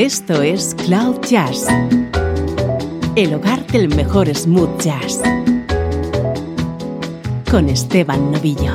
Esto es Cloud Jazz, el hogar del mejor smooth jazz, con Esteban Novillo.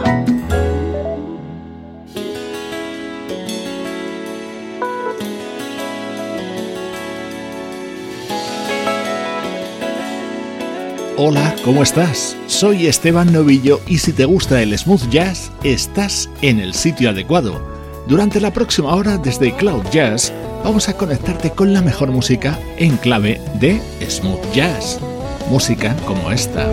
Hola, ¿cómo estás? Soy Esteban Novillo y si te gusta el smooth jazz, estás en el sitio adecuado. Durante la próxima hora desde Cloud Jazz vamos a conectarte con la mejor música en clave de smooth jazz. Música como esta.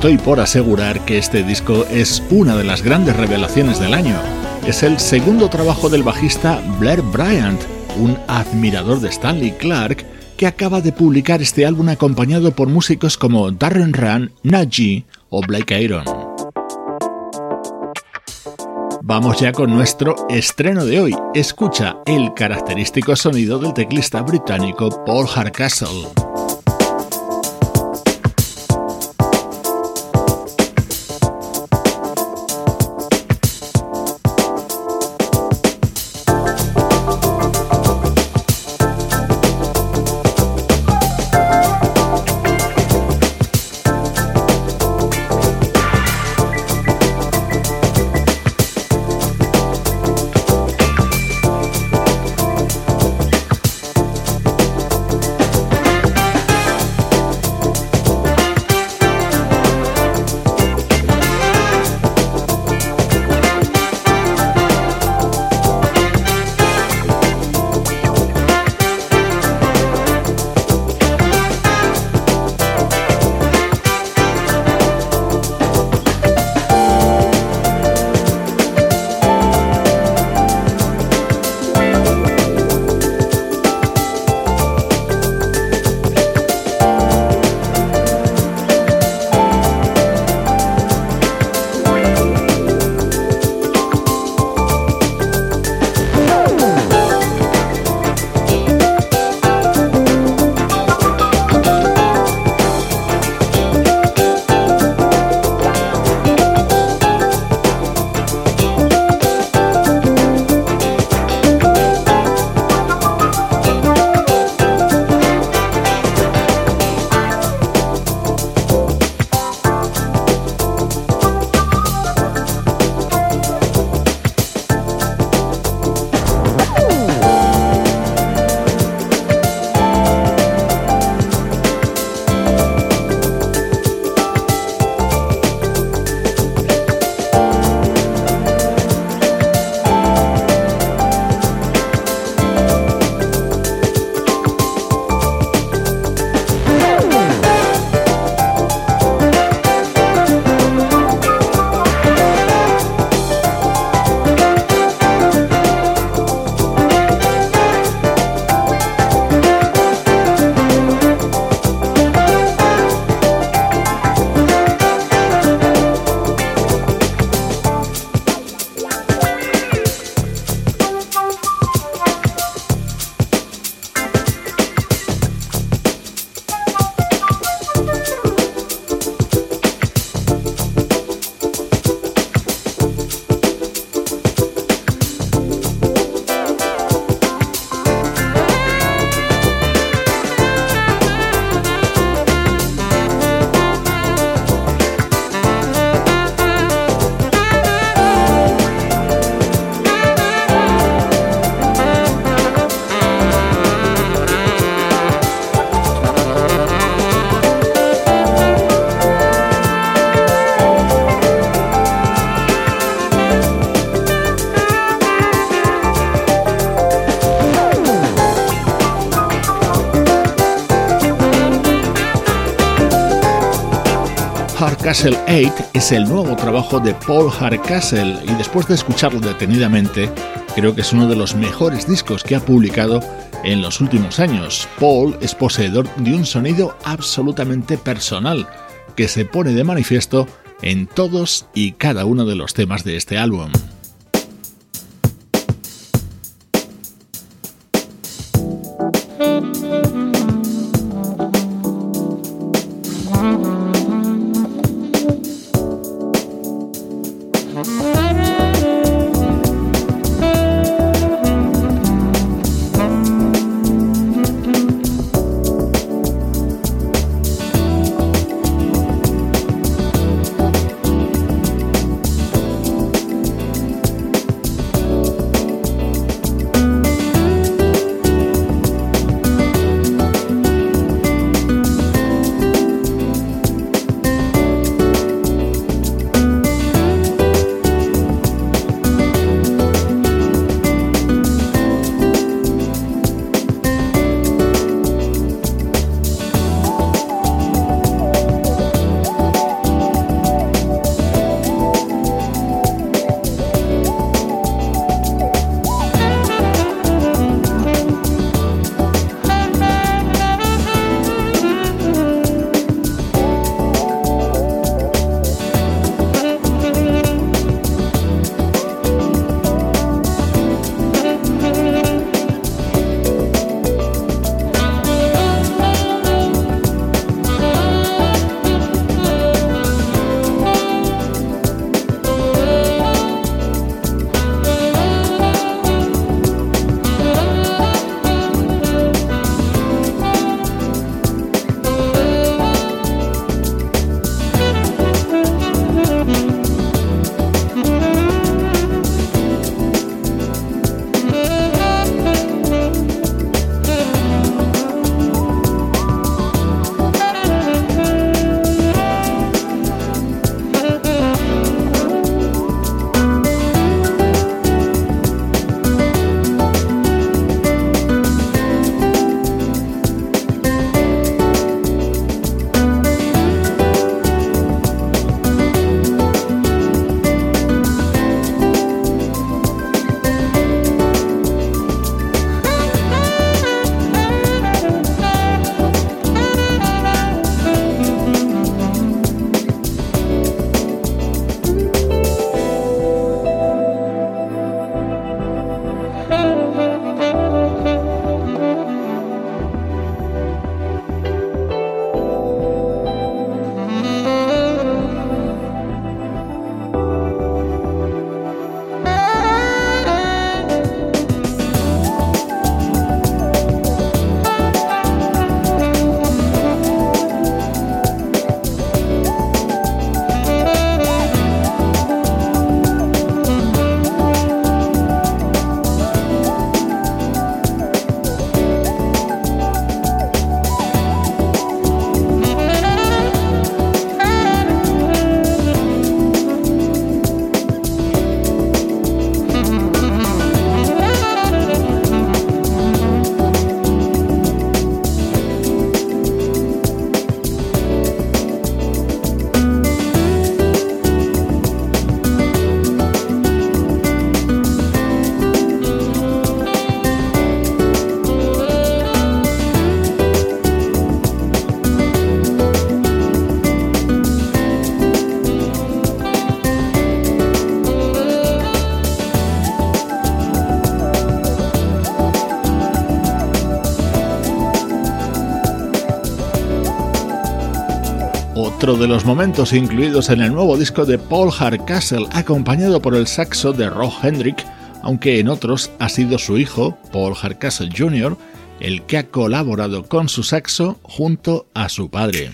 Estoy por asegurar que este disco es una de las grandes revelaciones del año. Es el segundo trabajo del bajista Blair Bryant, un admirador de Stanley Clark, que acaba de publicar este álbum acompañado por músicos como Darren Run, Najee o Blake Aaron. Vamos ya con nuestro estreno de hoy. Escucha el característico sonido del teclista británico Paul Hardcastle. Hardcastle 8 es el nuevo trabajo de Paul Hardcastle y después de escucharlo detenidamente, creo que es uno de los mejores discos que ha publicado en los últimos años. Paul es poseedor de un sonido absolutamente personal que se pone de manifiesto en todos y cada uno de los temas de este álbum. De los momentos incluidos en el nuevo disco de Paul Hardcastle, acompañado por el saxo de Rob Hendrick, aunque en otros ha sido su hijo, Paul Hardcastle Jr., el que ha colaborado con su saxo junto a su padre.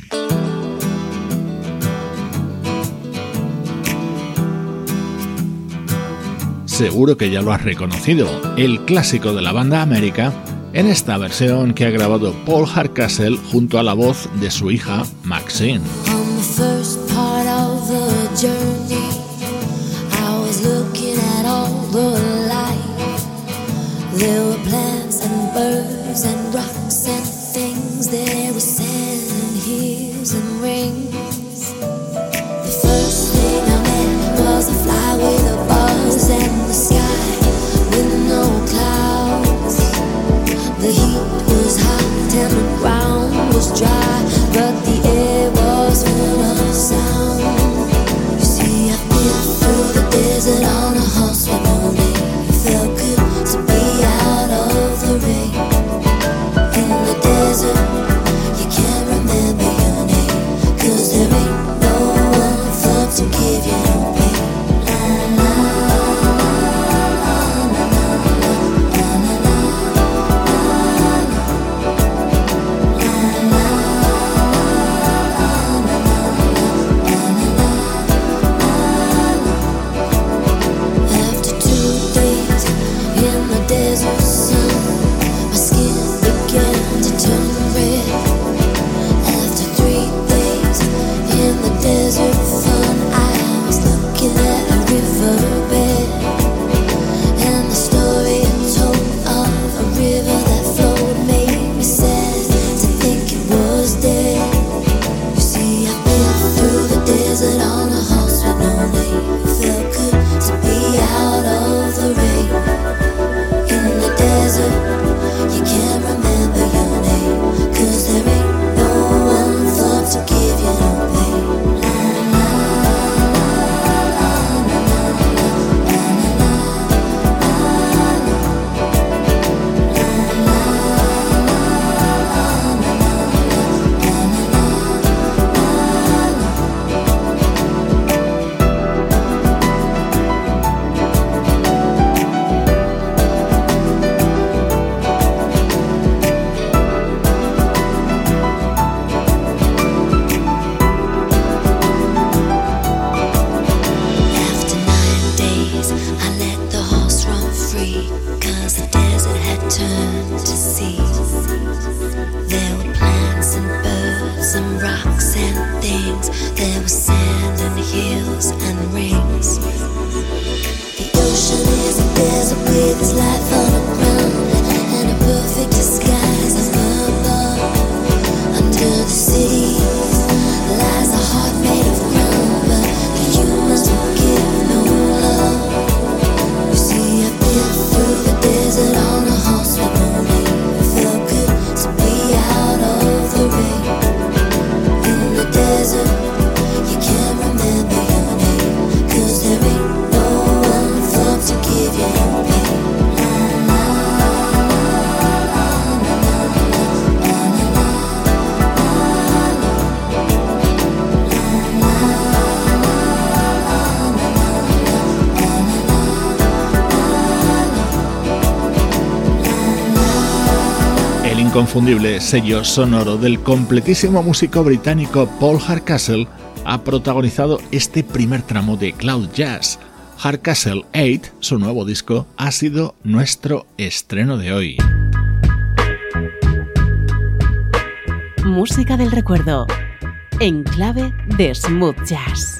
Seguro que ya lo has reconocido, el clásico de la banda América, en esta versión que ha grabado Paul Hardcastle junto a la voz de su hija Maxine. Journey, I was looking at all the. There were plants and birds and rocks to give you inconfundible sello sonoro del completísimo músico británico Paul Hardcastle ha protagonizado este primer tramo de Cloud Jazz. Hardcastle 8, su nuevo disco, ha sido nuestro estreno de hoy. Música del recuerdo, en clave de smooth jazz.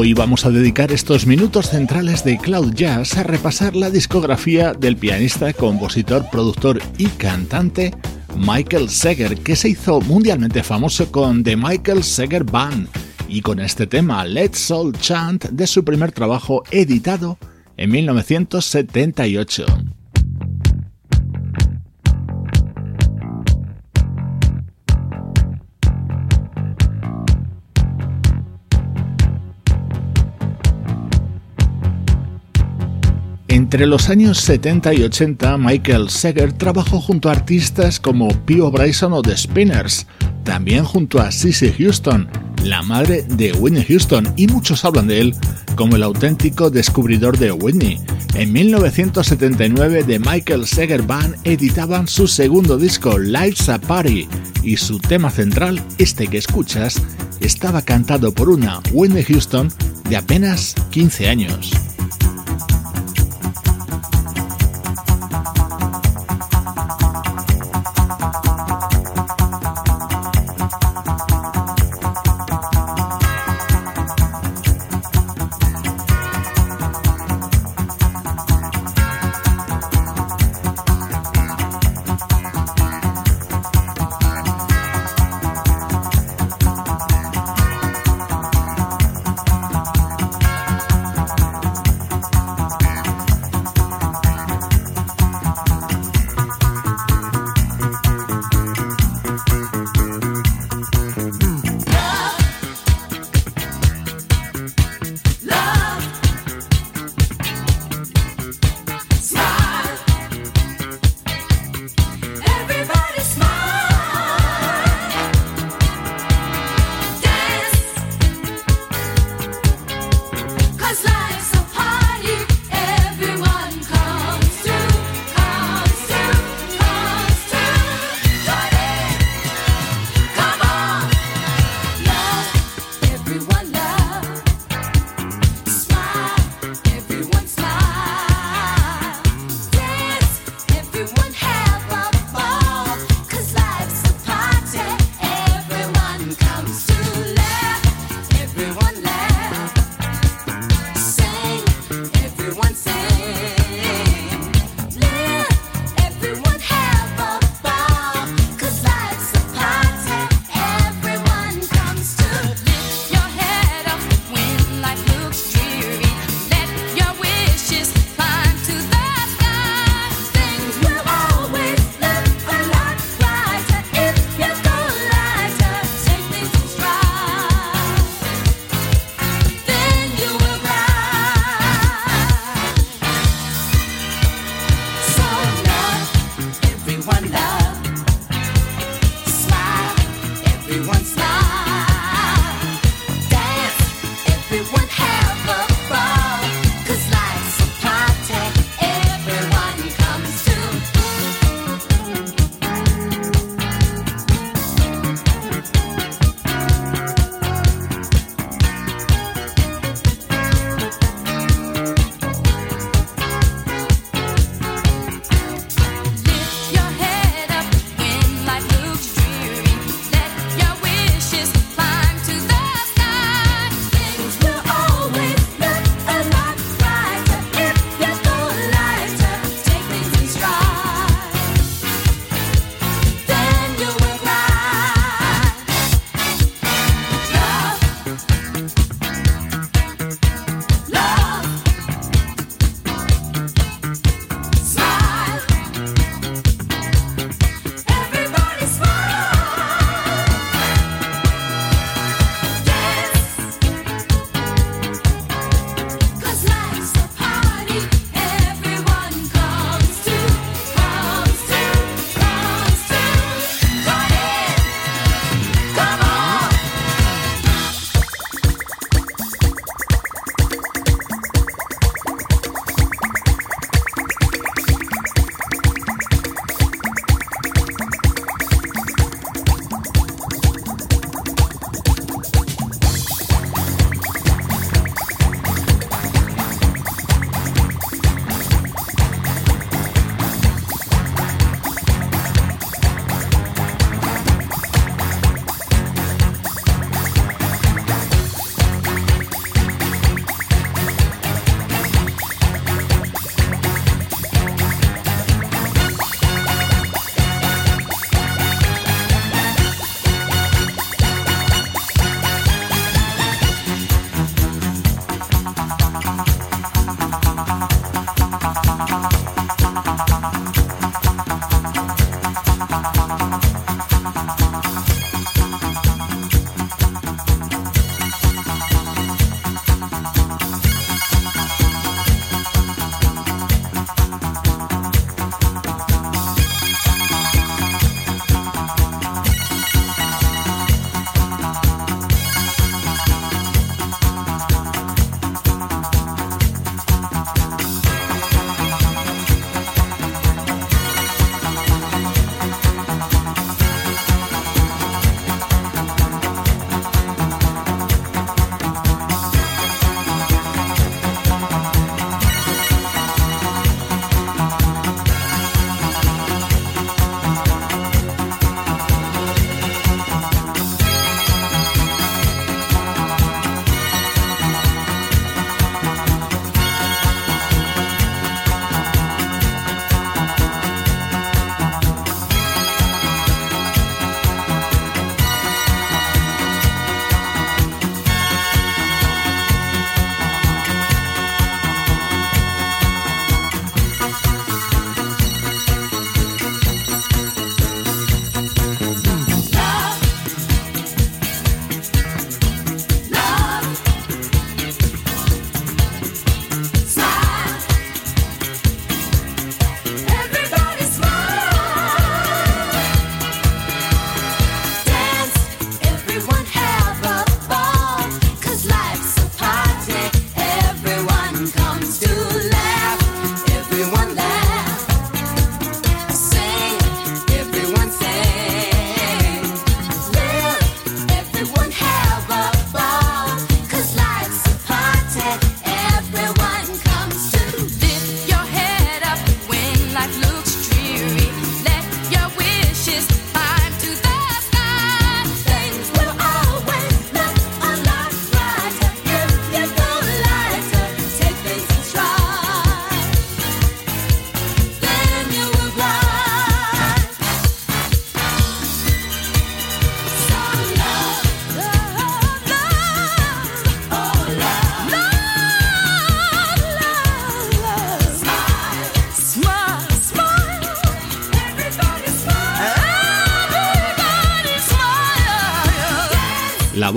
Hoy vamos a dedicar estos minutos centrales de Cloud Jazz a repasar la discografía del pianista, compositor, productor y cantante Michael Seger, que se hizo mundialmente famoso con The Michael Seger Band y con este tema Let's All Chant de su primer trabajo editado en 1978. Entre los años 70 y 80, Michael Seger trabajó junto a artistas como Pio Bryson o The Spinners, también junto a Cissy Houston, la madre de Whitney Houston, y muchos hablan de él como el auténtico descubridor de Whitney. En 1979, The Michael Seger Band editaban su segundo disco, Life's a Party, y su tema central, este que escuchas, estaba cantado por una Whitney Houston de apenas 15 años.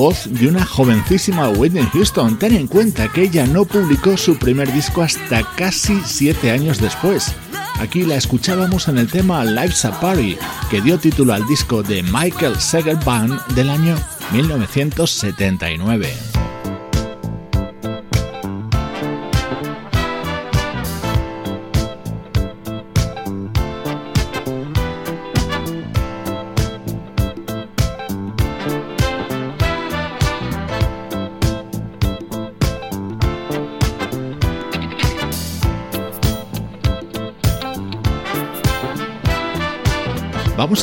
Voz de una jovencísima Whitney Houston. Ten en cuenta que ella no publicó su primer disco hasta casi siete años después. Aquí la escuchábamos en el tema Life's a Party, que dio título al disco de Michael Seger Band del año 1979.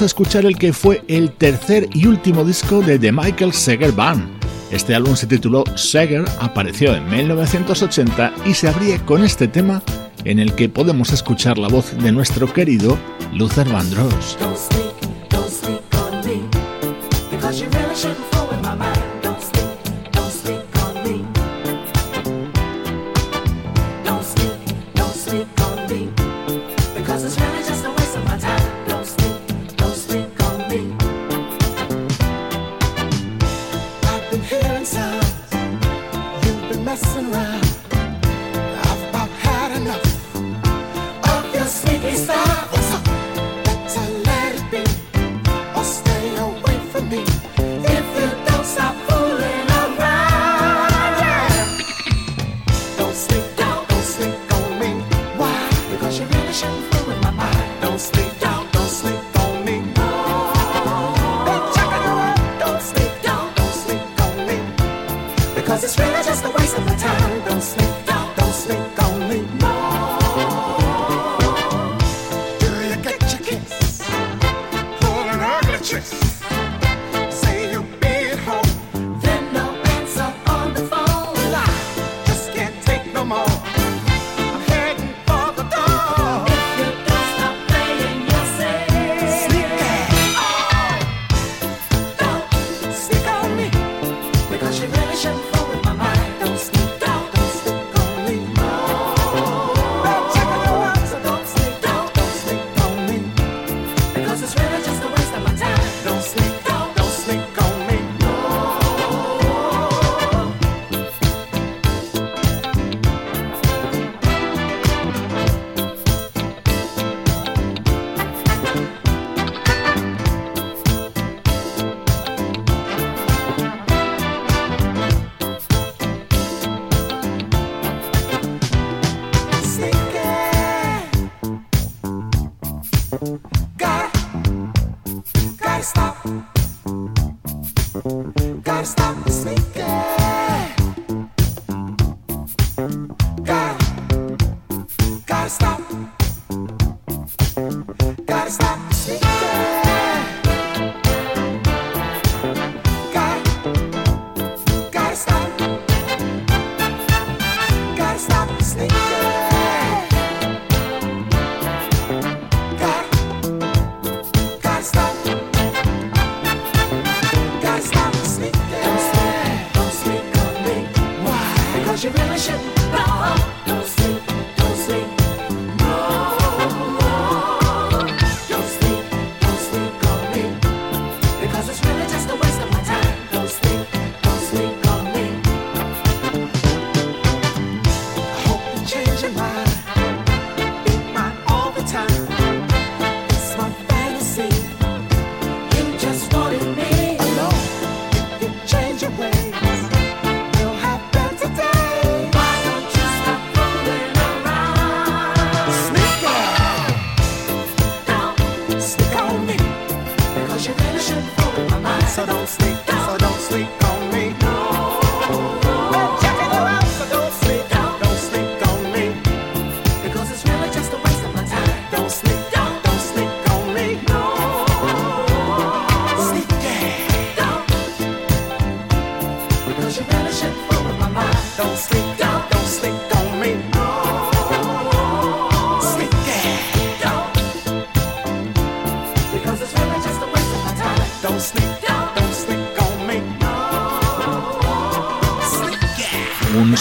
A escuchar el que fue el tercer y último disco de The Michael Seger Band. Este álbum se tituló Seger, apareció en 1980 y se abría con este tema en el que podemos escuchar la voz de nuestro querido Luther Vandross.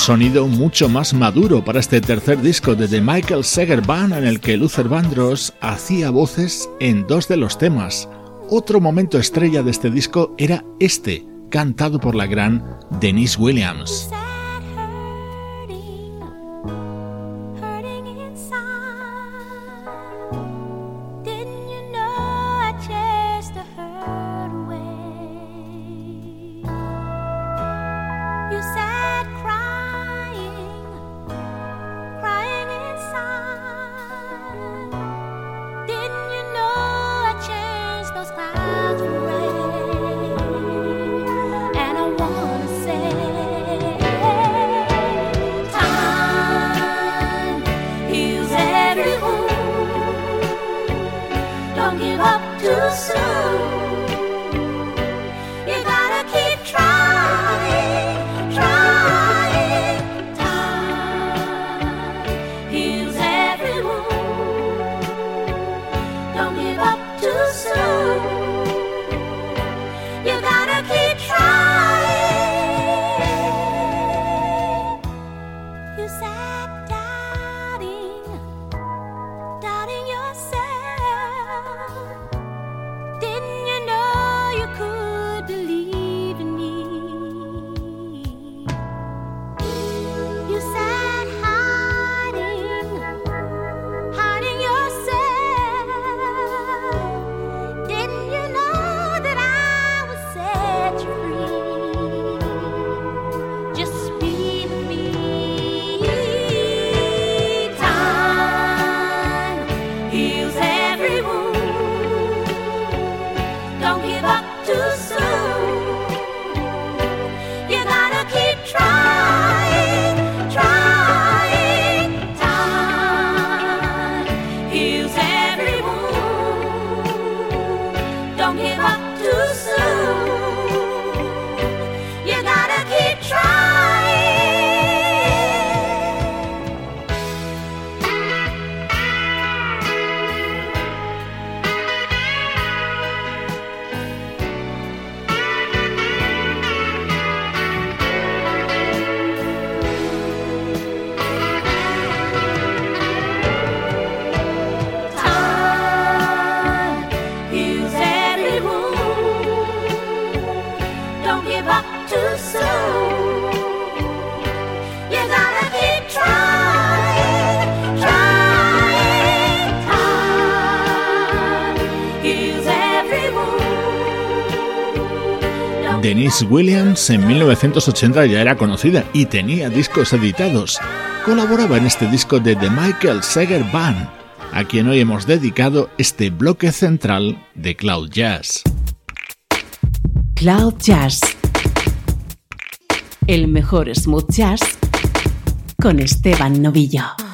Sonido mucho más maduro para este tercer disco de The Michael Seger Band en el que Luther Vandross hacía voces en dos de los temas. Otro momento estrella de este disco era este, cantado por la gran Denise Williams. don't give up too soon. Denise Williams en 1980 ya era conocida y tenía discos editados. Colaboraba en este disco de The Michael Sager Band, a quien hoy hemos dedicado este bloque central de Cloud Jazz. Cloud Jazz. El mejor smooth jazz con Esteban Novillo.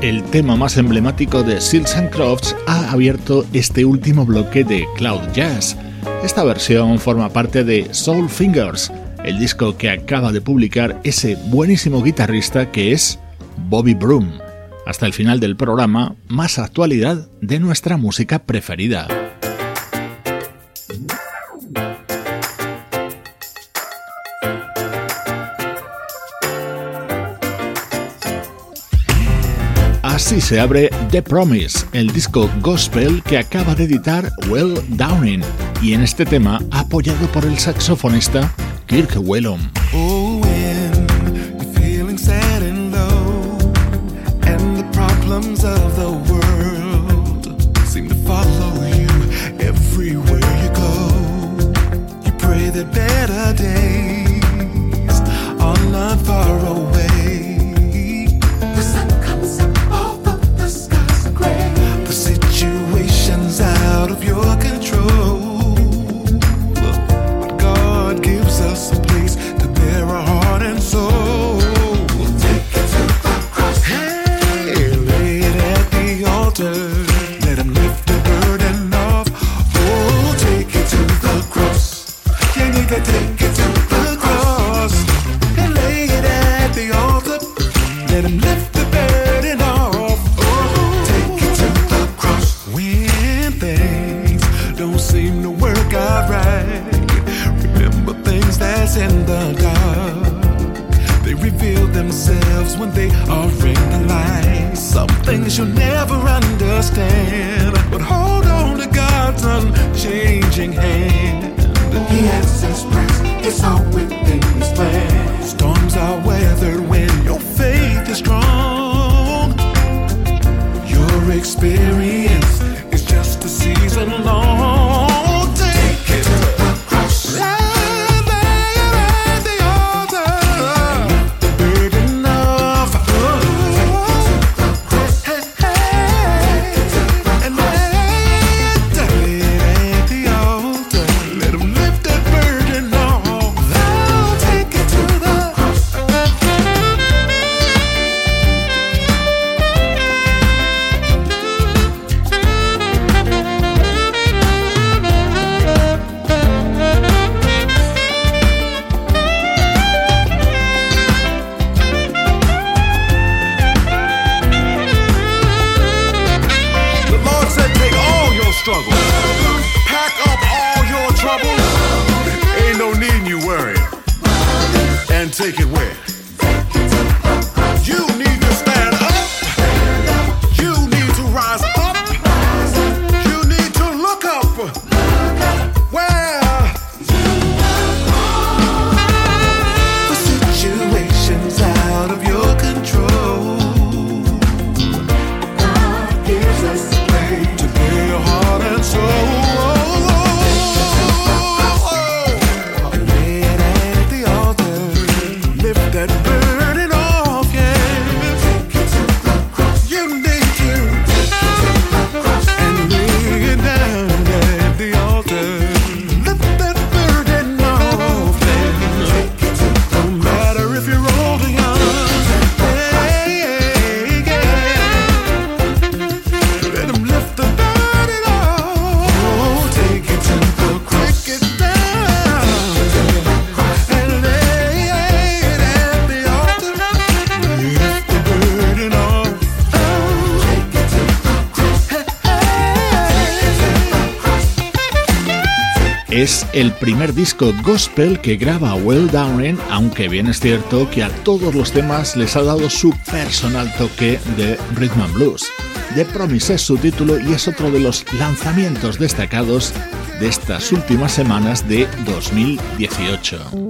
El tema más emblemático de Seals and Crofts, ha abierto este último bloque de Cloud Jazz. Esta versión forma parte de Soul Fingers, el disco que acaba de publicar ese buenísimo guitarrista que es Bobby Broom. Hasta el final del programa, más actualidad de nuestra música preferida. Así se abre The Promise, el disco gospel que acaba de editar Will Downing, y en este tema apoyado por el saxofonista Kirk Whelan. Es el primer disco gospel que graba Will Downing, aunque bien es cierto que a todos los temas les ha dado su personal toque de rhythm and blues. The Promise es su título y es otro de los lanzamientos destacados de estas últimas semanas de 2018.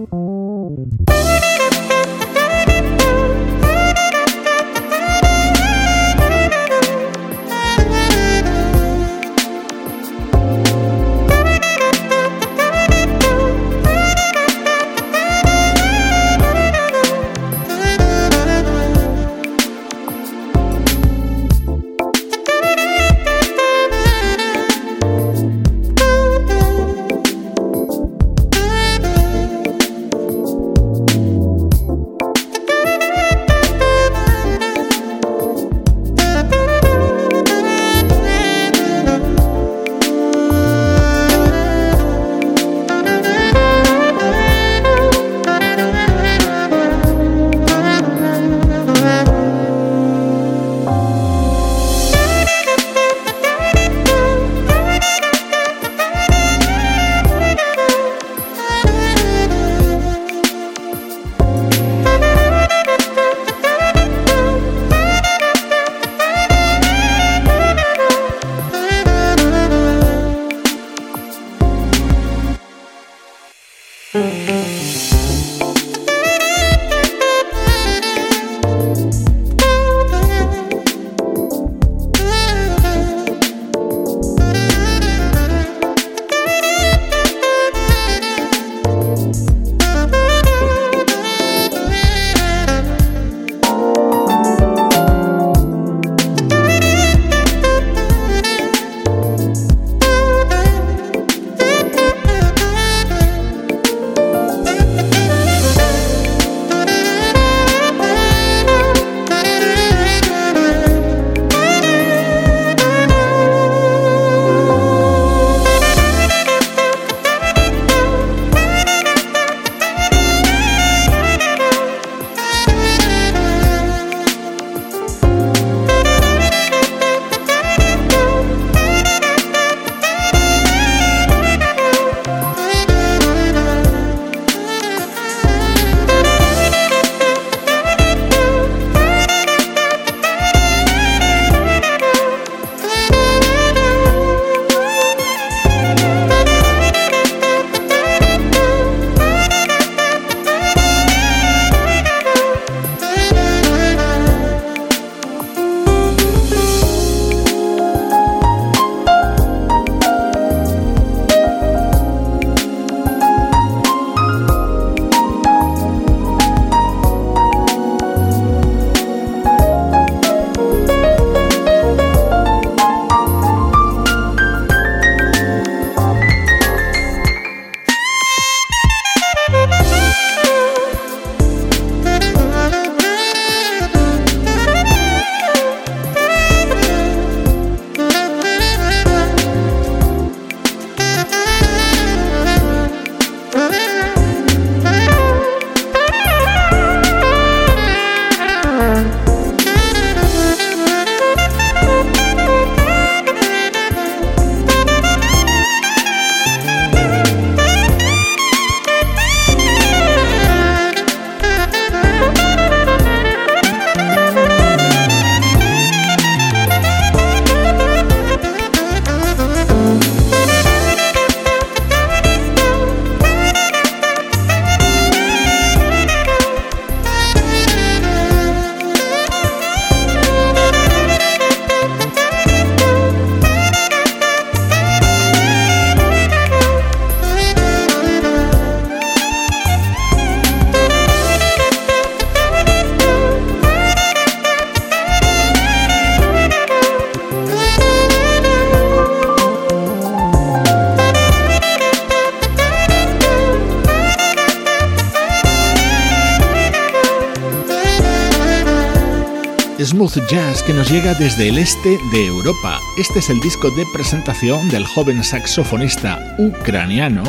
Jazz que nos llega desde el este de Europa. Este es el disco de presentación del joven saxofonista ucraniano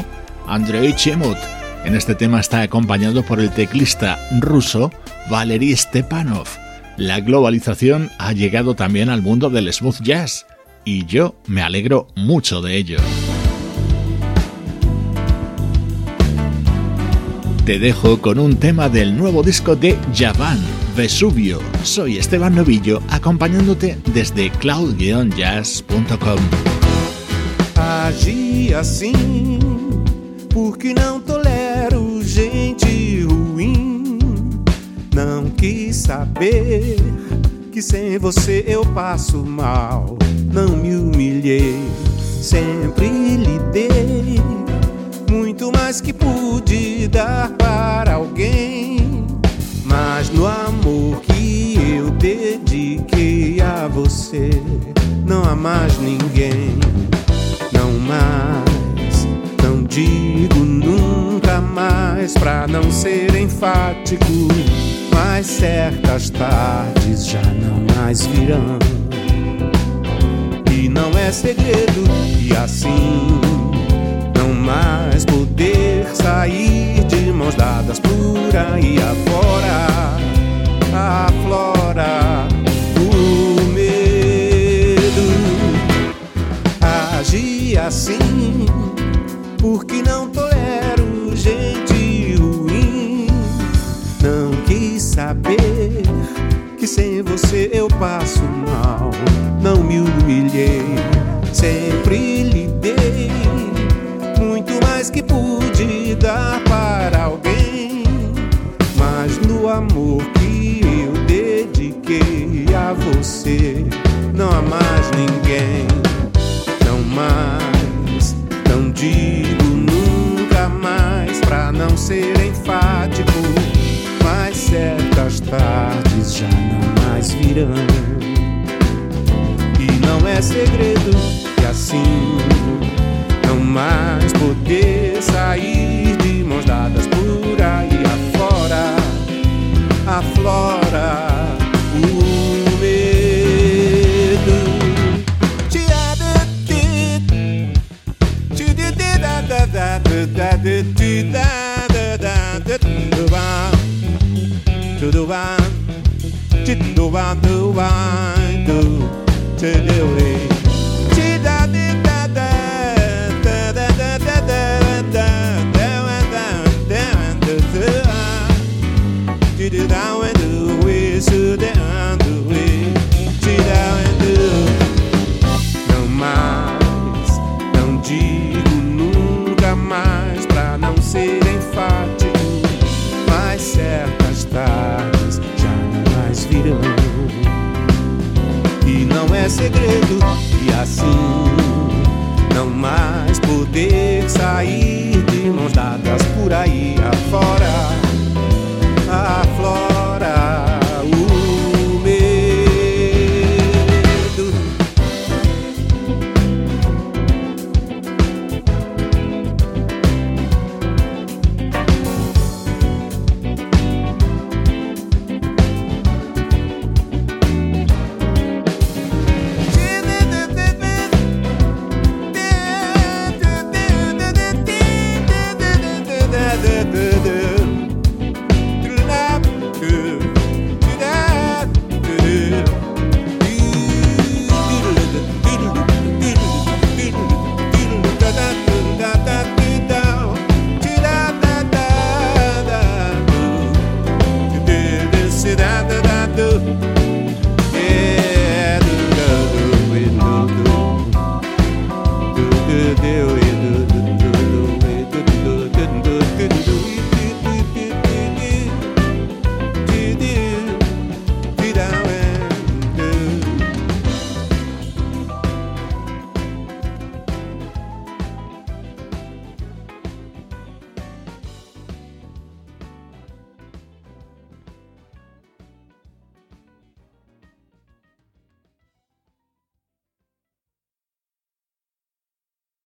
Andrei Chemut. En este tema está acompañado por el teclista ruso Valery Stepanov. La globalización ha llegado también al mundo del smooth jazz y yo me alegro mucho de ello. Te dejo con un tema del nuevo disco de Javan Vesubio. Soy Esteban Novillo acompañándote desde cloud-jazz.com. Agi assim porque não tolero gente ruim. Não quis saber que sem você eu passo mal. Não me humilhei, sempre lhe dei muito mais que pude dar para alguém dediquei a você, não há mais ninguém, não mais. Não digo nunca mais pra não ser enfático, mas certas tardes já não mais virão. E não é segredo, e assim não mais poder sair de mãos dadas por aí afora. Aflora assim, partes já não mais virão. E não é segredo que assim